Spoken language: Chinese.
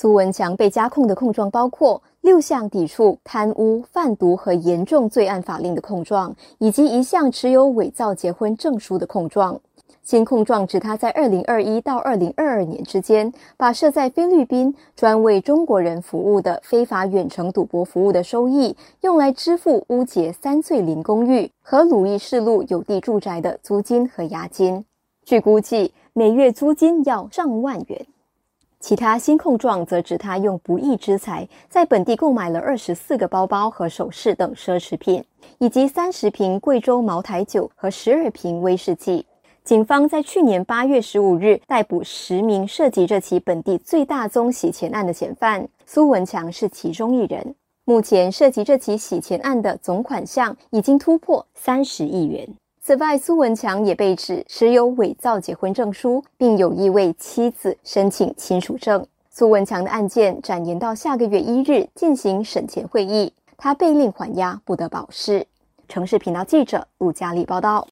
苏文强被加控的控状包括六项抵触贪污、贩毒和严重罪案法令的控状，以及一项持有伪造结婚证书的控状。新控状指他在二零二一到二零二二年之间，把设在菲律宾专为中国人服务的非法远程赌博服务的收益，用来支付乌节三岁林公寓和鲁伊士路有地住宅的租金和押金。据估计，每月租金要上万元。其他新控状则指他用不义之财在本地购买了二十四个包包和首饰等奢侈品，以及三十瓶贵州茅台酒和十二瓶威士忌。警方在去年八月十五日逮捕十名涉及这起本地最大宗洗钱案的嫌犯，苏文强是其中一人。目前涉及这起洗钱案的总款项已经突破三十亿元。此外，苏文强也被指持有伪造结婚证书，并有意为妻子申请亲属证。苏文强的案件展延到下个月一日进行审前会议，他被令缓押，不得保释。城市频道记者陆佳丽报道。